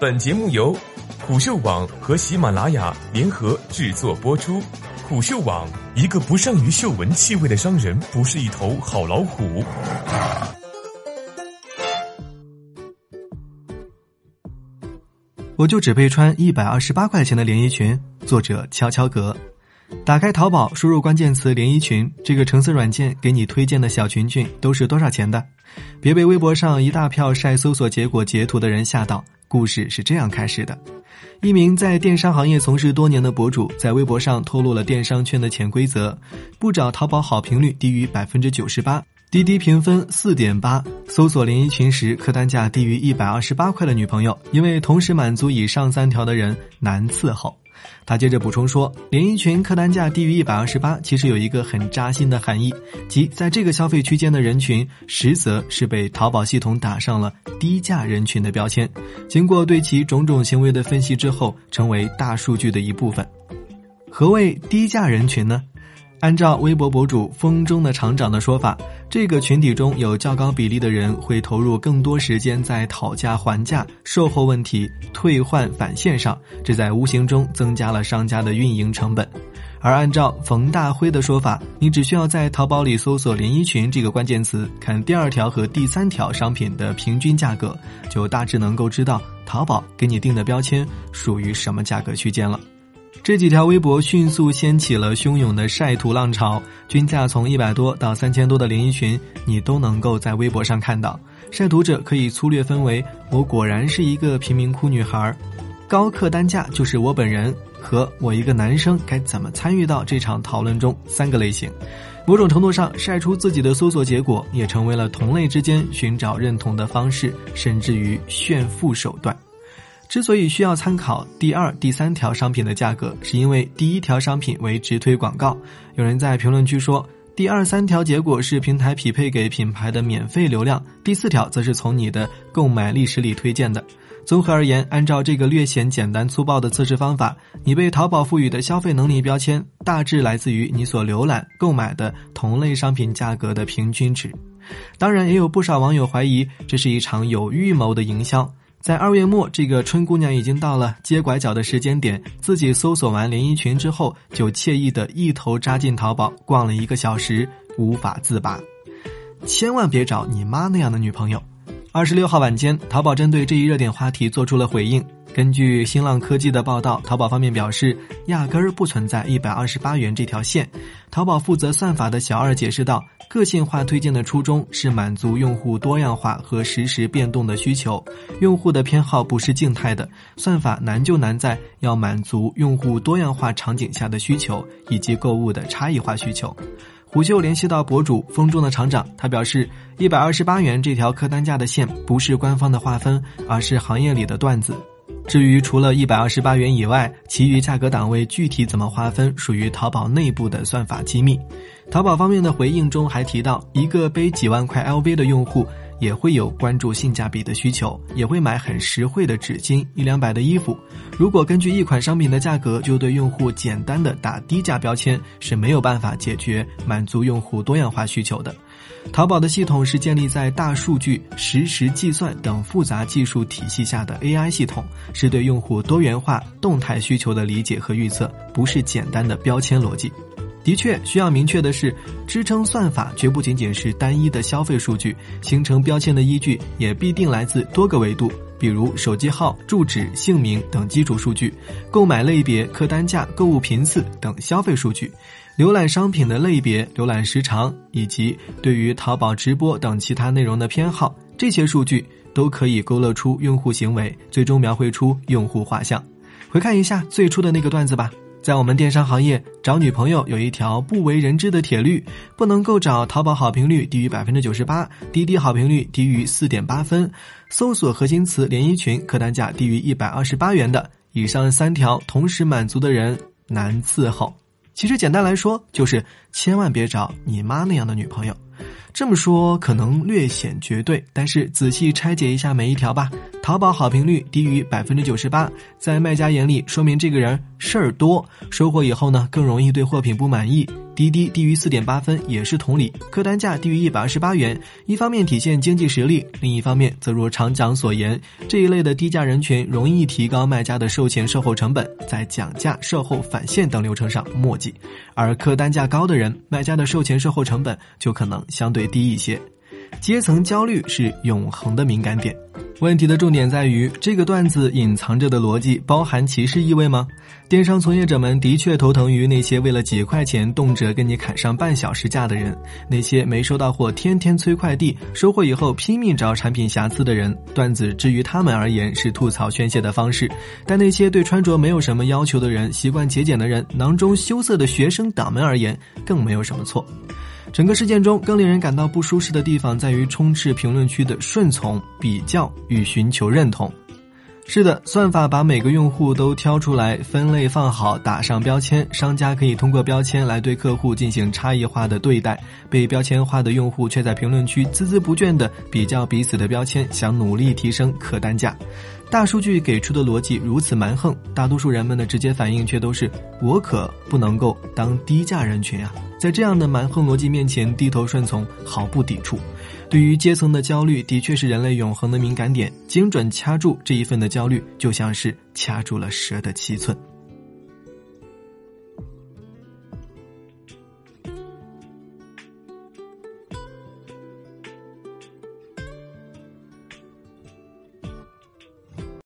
本节目由虎嗅网和喜马拉雅联合制作播出。虎嗅网：一个不善于嗅闻气味的商人，不是一头好老虎。我就只配穿一百二十八块钱的连衣裙。作者：悄悄格。打开淘宝，输入关键词“连衣裙”，这个橙色软件给你推荐的小裙裙都是多少钱的？别被微博上一大票晒搜索结果截图的人吓到。故事是这样开始的：一名在电商行业从事多年的博主，在微博上透露了电商圈的潜规则：不找淘宝好评率低于百分之九十八、滴滴评分四点八、搜索连衣裙时客单价低于一百二十八块的女朋友，因为同时满足以上三条的人难伺候。他接着补充说，连衣裙客单价低于一百二十八，其实有一个很扎心的含义，即在这个消费区间的人群，实则是被淘宝系统打上了低价人群的标签。经过对其种种行为的分析之后，成为大数据的一部分。何谓低价人群呢？按照微博博主风中的厂长的说法，这个群体中有较高比例的人会投入更多时间在讨价还价、售后问题、退换返现上，这在无形中增加了商家的运营成本。而按照冯大辉的说法，你只需要在淘宝里搜索“连衣裙”这个关键词，看第二条和第三条商品的平均价格，就大致能够知道淘宝给你定的标签属于什么价格区间了。这几条微博迅速掀起了汹涌的晒图浪潮，均价从一百多到三千多的连衣裙，你都能够在微博上看到。晒图者可以粗略分为：我果然是一个贫民窟女孩，高客单价就是我本人，和我一个男生该怎么参与到这场讨论中三个类型。某种程度上，晒出自己的搜索结果也成为了同类之间寻找认同的方式，甚至于炫富手段。之所以需要参考第二、第三条商品的价格，是因为第一条商品为直推广告。有人在评论区说，第二三条结果是平台匹配给品牌的免费流量，第四条则是从你的购买历史里推荐的。综合而言，按照这个略显简单粗暴的测试方法，你被淘宝赋予的消费能力标签，大致来自于你所浏览、购买的同类商品价格的平均值。当然，也有不少网友怀疑这是一场有预谋的营销。在二月末，这个春姑娘已经到了接拐角的时间点，自己搜索完连衣裙之后，就惬意的一头扎进淘宝，逛了一个小时，无法自拔。千万别找你妈那样的女朋友。二十六号晚间，淘宝针对这一热点话题做出了回应。根据新浪科技的报道，淘宝方面表示，压根儿不存在一百二十八元这条线。淘宝负责算法的小二解释道，个性化推荐的初衷是满足用户多样化和实时变动的需求。用户的偏好不是静态的，算法难就难在要满足用户多样化场景下的需求以及购物的差异化需求。虎秀联系到博主风中的厂长，他表示，一百二十八元这条客单价的线不是官方的划分，而是行业里的段子。至于除了一百二十八元以外，其余价格档位具体怎么划分，属于淘宝内部的算法机密。淘宝方面的回应中还提到，一个背几万块 LV 的用户也会有关注性价比的需求，也会买很实惠的纸巾、一两百的衣服。如果根据一款商品的价格就对用户简单的打低价标签，是没有办法解决满足用户多样化需求的。淘宝的系统是建立在大数据、实时计算等复杂技术体系下的 AI 系统，是对用户多元化、动态需求的理解和预测，不是简单的标签逻辑。的确，需要明确的是，支撑算法绝不仅仅是单一的消费数据，形成标签的依据也必定来自多个维度，比如手机号、住址、姓名等基础数据，购买类别、客单价、购物频次等消费数据。浏览商品的类别、浏览时长以及对于淘宝直播等其他内容的偏好，这些数据都可以勾勒出用户行为，最终描绘出用户画像。回看一下最初的那个段子吧，在我们电商行业找女朋友有一条不为人知的铁律：不能够找淘宝好评率低于百分之九十八、滴滴好评率低于四点八分、搜索核心词连衣裙客单价低于一百二十八元的以上三条同时满足的人难伺候。其实简单来说，就是千万别找你妈那样的女朋友。这么说可能略显绝对，但是仔细拆解一下每一条吧。淘宝好评率低于百分之九十八，在卖家眼里说明这个人事儿多，收货以后呢更容易对货品不满意。滴滴低于四点八分也是同理，客单价低于一百二十八元，一方面体现经济实力，另一方面则如厂长所言，这一类的低价人群容易提高卖家的售前售后成本，在讲价、售后返现等流程上墨迹，而客单价高的人，卖家的售前售后成本就可能相对低一些。阶层焦虑是永恒的敏感点。问题的重点在于，这个段子隐藏着的逻辑包含歧视意味吗？电商从业者们的确头疼于那些为了几块钱动辄跟你砍上半小时价的人，那些没收到货天天催快递，收货以后拼命找产品瑕疵的人。段子至于他们而言是吐槽宣泄的方式，但那些对穿着没有什么要求的人、习惯节俭的人、囊中羞涩的学生党们而言，更没有什么错。整个事件中，更令人感到不舒适的地方在于充斥评论区的顺从、比较与寻求认同。是的，算法把每个用户都挑出来，分类放好，打上标签，商家可以通过标签来对客户进行差异化的对待。被标签化的用户却在评论区孜孜不倦地比较彼此的标签，想努力提升客单价。大数据给出的逻辑如此蛮横，大多数人们的直接反应却都是“我可不能够当低价人群啊！”在这样的蛮横逻辑面前，低头顺从毫不抵触。对于阶层的焦虑，的确是人类永恒的敏感点。精准掐住这一份的焦虑，就像是掐住了蛇的七寸。